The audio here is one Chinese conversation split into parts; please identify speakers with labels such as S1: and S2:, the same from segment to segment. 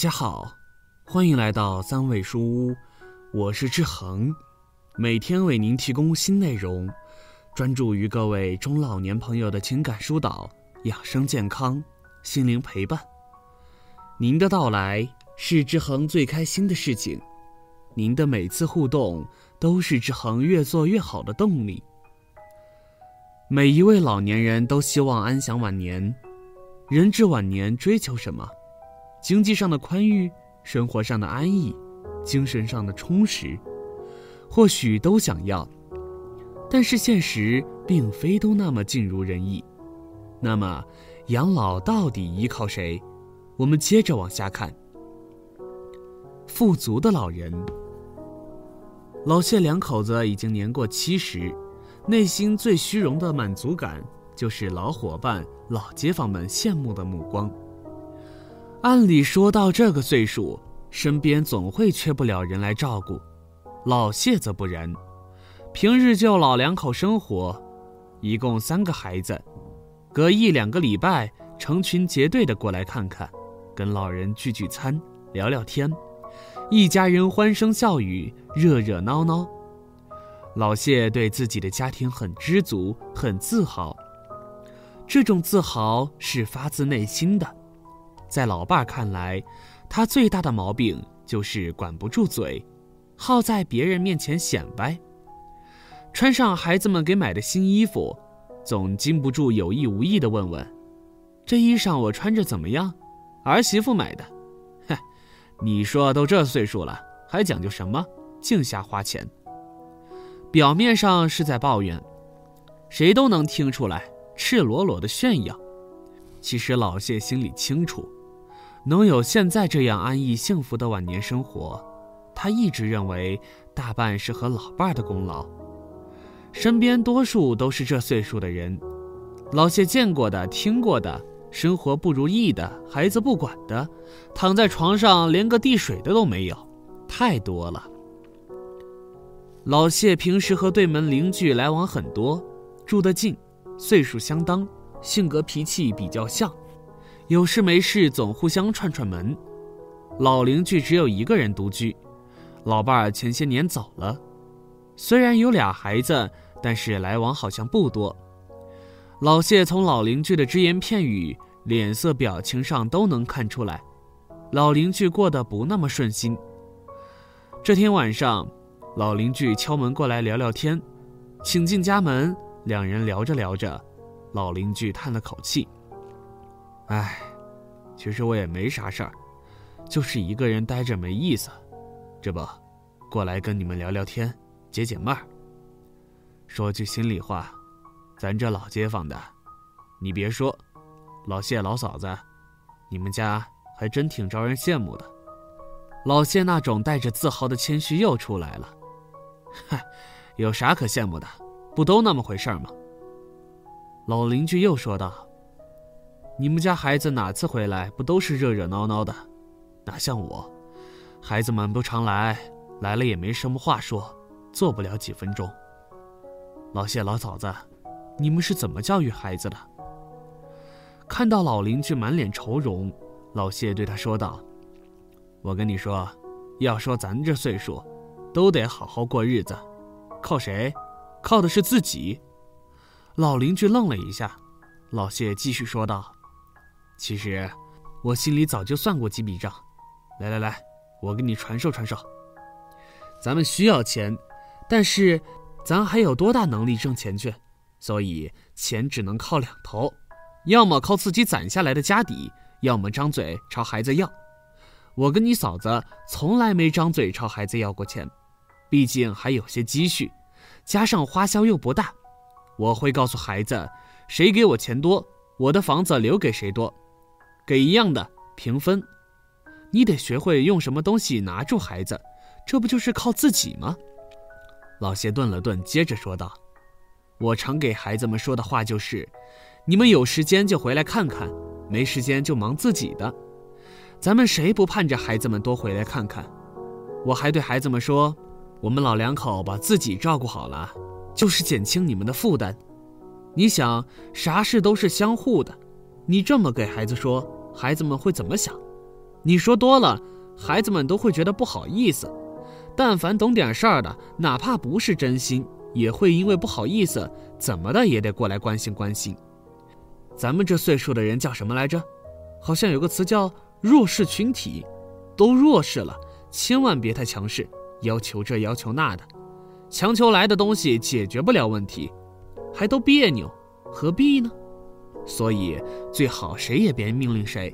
S1: 家好，欢迎来到三味书屋，我是志恒，每天为您提供新内容，专注于各位中老年朋友的情感疏导、养生健康、心灵陪伴。您的到来是志恒最开心的事情，您的每次互动都是志恒越做越好的动力。每一位老年人都希望安享晚年，人至晚年追求什么？经济上的宽裕，生活上的安逸，精神上的充实，或许都想要，但是现实并非都那么尽如人意。那么，养老到底依靠谁？我们接着往下看。富足的老人，老谢两口子已经年过七十，内心最虚荣的满足感，就是老伙伴、老街坊们羡慕的目光。按理说到这个岁数，身边总会缺不了人来照顾，老谢则不然。平日就老两口生活，一共三个孩子，隔一两个礼拜成群结队的过来看看，跟老人聚聚餐、聊聊天，一家人欢声笑语、热热闹闹。老谢对自己的家庭很知足、很自豪，这种自豪是发自内心的。在老伴看来，他最大的毛病就是管不住嘴，好在别人面前显摆。穿上孩子们给买的新衣服，总禁不住有意无意地问问：“这衣裳我穿着怎么样？儿媳妇买的。”嗨，你说都这岁数了，还讲究什么？净瞎花钱。表面上是在抱怨，谁都能听出来，赤裸裸的炫耀。其实老谢心里清楚。能有现在这样安逸幸福的晚年生活，他一直认为大半是和老伴儿的功劳。身边多数都是这岁数的人，老谢见过的、听过的，生活不如意的，孩子不管的，躺在床上连个递水的都没有，太多了。老谢平时和对门邻居来往很多，住得近，岁数相当，性格脾气比较像。有事没事总互相串串门，老邻居只有一个人独居，老伴儿前些年走了，虽然有俩孩子，但是来往好像不多。老谢从老邻居的只言片语、脸色表情上都能看出来，老邻居过得不那么顺心。这天晚上，老邻居敲门过来聊聊天，请进家门，两人聊着聊着，老邻居叹了口气。唉，其实我也没啥事儿，就是一个人待着没意思，这不，过来跟你们聊聊天，解解闷儿。说句心里话，咱这老街坊的，你别说，老谢老嫂子，你们家还真挺招人羡慕的。老谢那种带着自豪的谦虚又出来了，嗨，有啥可羡慕的？不都那么回事吗？老邻居又说道。你们家孩子哪次回来不都是热热闹闹的，哪像我，孩子们不常来，来了也没什么话说，坐不了几分钟。老谢老嫂子，你们是怎么教育孩子的？看到老邻居满脸愁容，老谢对他说道：“我跟你说，要说咱这岁数，都得好好过日子，靠谁？靠的是自己。”老邻居愣了一下，老谢继续说道。其实，我心里早就算过几笔账。来来来，我给你传授传授。咱们需要钱，但是咱还有多大能力挣钱去？所以钱只能靠两头，要么靠自己攒下来的家底，要么张嘴朝孩子要。我跟你嫂子从来没张嘴朝孩子要过钱，毕竟还有些积蓄，加上花销又不大。我会告诉孩子，谁给我钱多，我的房子留给谁多。给一样的平分，你得学会用什么东西拿住孩子，这不就是靠自己吗？老谢顿了顿，接着说道：“我常给孩子们说的话就是，你们有时间就回来看看，没时间就忙自己的。咱们谁不盼着孩子们多回来看看？我还对孩子们说，我们老两口把自己照顾好了，就是减轻你们的负担。你想，啥事都是相互的，你这么给孩子说。”孩子们会怎么想？你说多了，孩子们都会觉得不好意思。但凡懂点事儿的，哪怕不是真心，也会因为不好意思，怎么的也得过来关心关心。咱们这岁数的人叫什么来着？好像有个词叫弱势群体，都弱势了，千万别太强势，要求这要求那的，强求来的东西解决不了问题，还都别扭，何必呢？所以最好谁也别命令谁，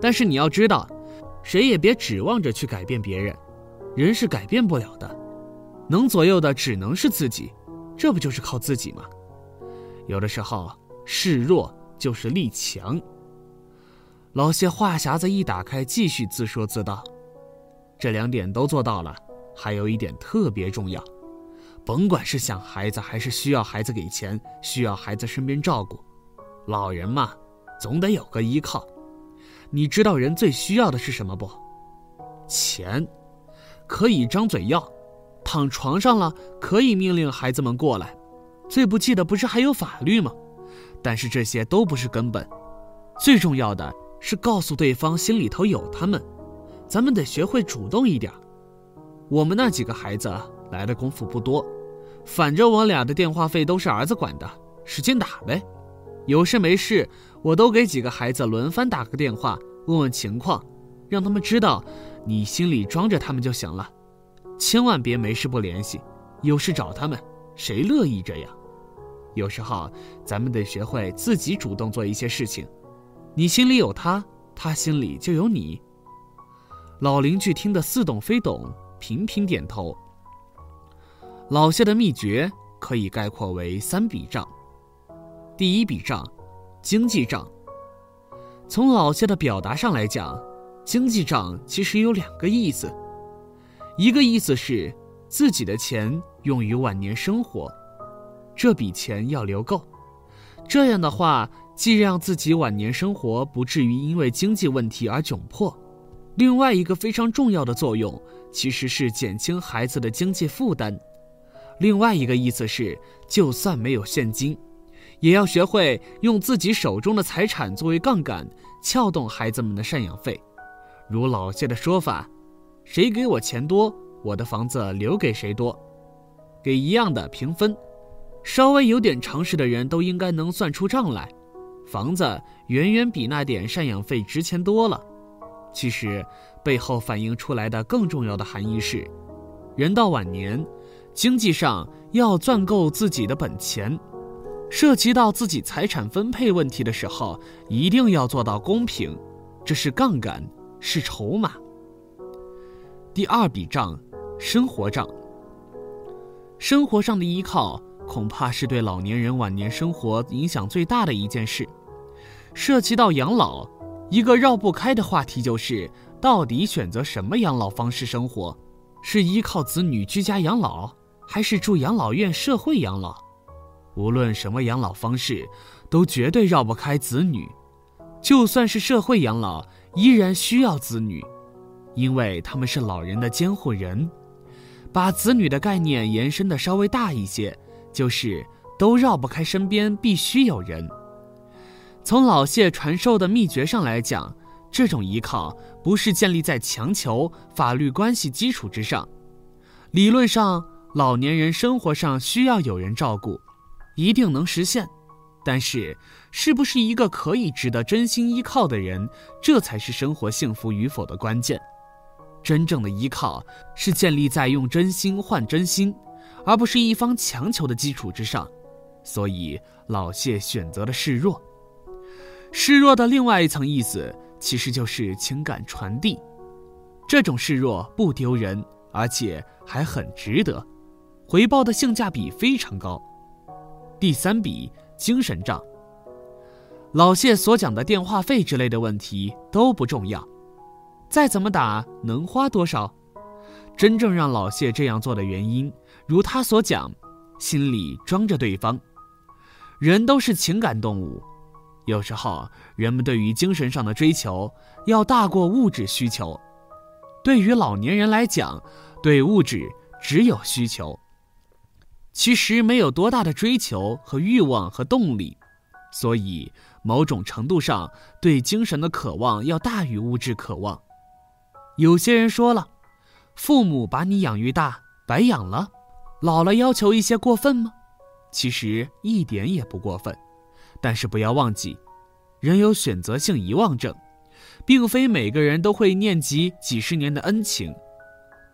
S1: 但是你要知道，谁也别指望着去改变别人，人是改变不了的，能左右的只能是自己，这不就是靠自己吗？有的时候示弱就是力强。老谢话匣子一打开，继续自说自道。这两点都做到了，还有一点特别重要，甭管是想孩子还是需要孩子给钱，需要孩子身边照顾，老人嘛，总得有个依靠。你知道人最需要的是什么不？钱，可以张嘴要，躺床上了可以命令孩子们过来，最不济的不是还有法律吗？但是这些都不是根本，最重要的。是告诉对方心里头有他们，咱们得学会主动一点。我们那几个孩子来的功夫不多，反正我俩的电话费都是儿子管的，使劲打呗。有事没事，我都给几个孩子轮番打个电话，问问情况，让他们知道你心里装着他们就行了。千万别没事不联系，有事找他们，谁乐意这样？有时候咱们得学会自己主动做一些事情。你心里有他，他心里就有你。老邻居听得似懂非懂，频频点头。老谢的秘诀可以概括为三笔账。第一笔账，经济账。从老谢的表达上来讲，经济账其实有两个意思，一个意思是自己的钱用于晚年生活，这笔钱要留够，这样的话。既让自己晚年生活不至于因为经济问题而窘迫，另外一个非常重要的作用其实是减轻孩子的经济负担。另外一个意思是，就算没有现金，也要学会用自己手中的财产作为杠杆，撬动孩子们的赡养费。如老谢的说法：“谁给我钱多，我的房子留给谁多，给一样的平分。”稍微有点常识的人都应该能算出账来。房子远远比那点赡养费值钱多了。其实，背后反映出来的更重要的含义是，人到晚年，经济上要赚够自己的本钱，涉及到自己财产分配问题的时候，一定要做到公平，这是杠杆，是筹码。第二笔账，生活账。生活上的依靠。恐怕是对老年人晚年生活影响最大的一件事，涉及到养老，一个绕不开的话题就是，到底选择什么养老方式生活？是依靠子女居家养老，还是住养老院社会养老？无论什么养老方式，都绝对绕不开子女。就算是社会养老，依然需要子女，因为他们是老人的监护人。把子女的概念延伸的稍微大一些。就是都绕不开身边必须有人。从老谢传授的秘诀上来讲，这种依靠不是建立在强求法律关系基础之上。理论上，老年人生活上需要有人照顾，一定能实现。但是，是不是一个可以值得真心依靠的人，这才是生活幸福与否的关键。真正的依靠是建立在用真心换真心。而不是一方强求的基础之上，所以老谢选择了示弱。示弱的另外一层意思，其实就是情感传递。这种示弱不丢人，而且还很值得，回报的性价比非常高。第三笔精神账。老谢所讲的电话费之类的问题都不重要，再怎么打能花多少？真正让老谢这样做的原因。如他所讲，心里装着对方。人都是情感动物，有时候人们对于精神上的追求要大过物质需求。对于老年人来讲，对物质只有需求，其实没有多大的追求和欲望和动力。所以，某种程度上对精神的渴望要大于物质渴望。有些人说了，父母把你养育大，白养了，老了要求一些过分吗？其实一点也不过分。但是不要忘记，人有选择性遗忘症，并非每个人都会念及几十年的恩情。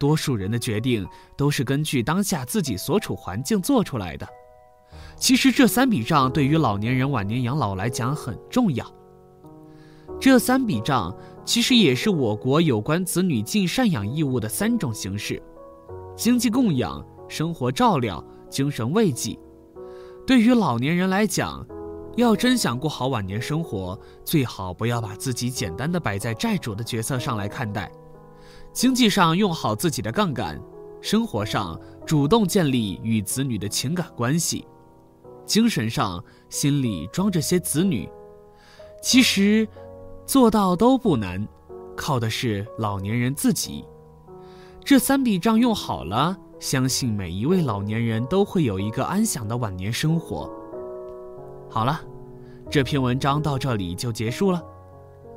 S1: 多数人的决定都是根据当下自己所处环境做出来的。其实这三笔账对于老年人晚年养老来讲很重要。这三笔账其实也是我国有关子女尽赡养义务的三种形式：经济供养、生活照料、精神慰藉。对于老年人来讲，要真想过好晚年生活，最好不要把自己简单的摆在债主的角色上来看待。经济上用好自己的杠杆，生活上主动建立与子女的情感关系，精神上心里装着些子女。其实，做到都不难，靠的是老年人自己。这三笔账用好了，相信每一位老年人都会有一个安详的晚年生活。好了，这篇文章到这里就结束了。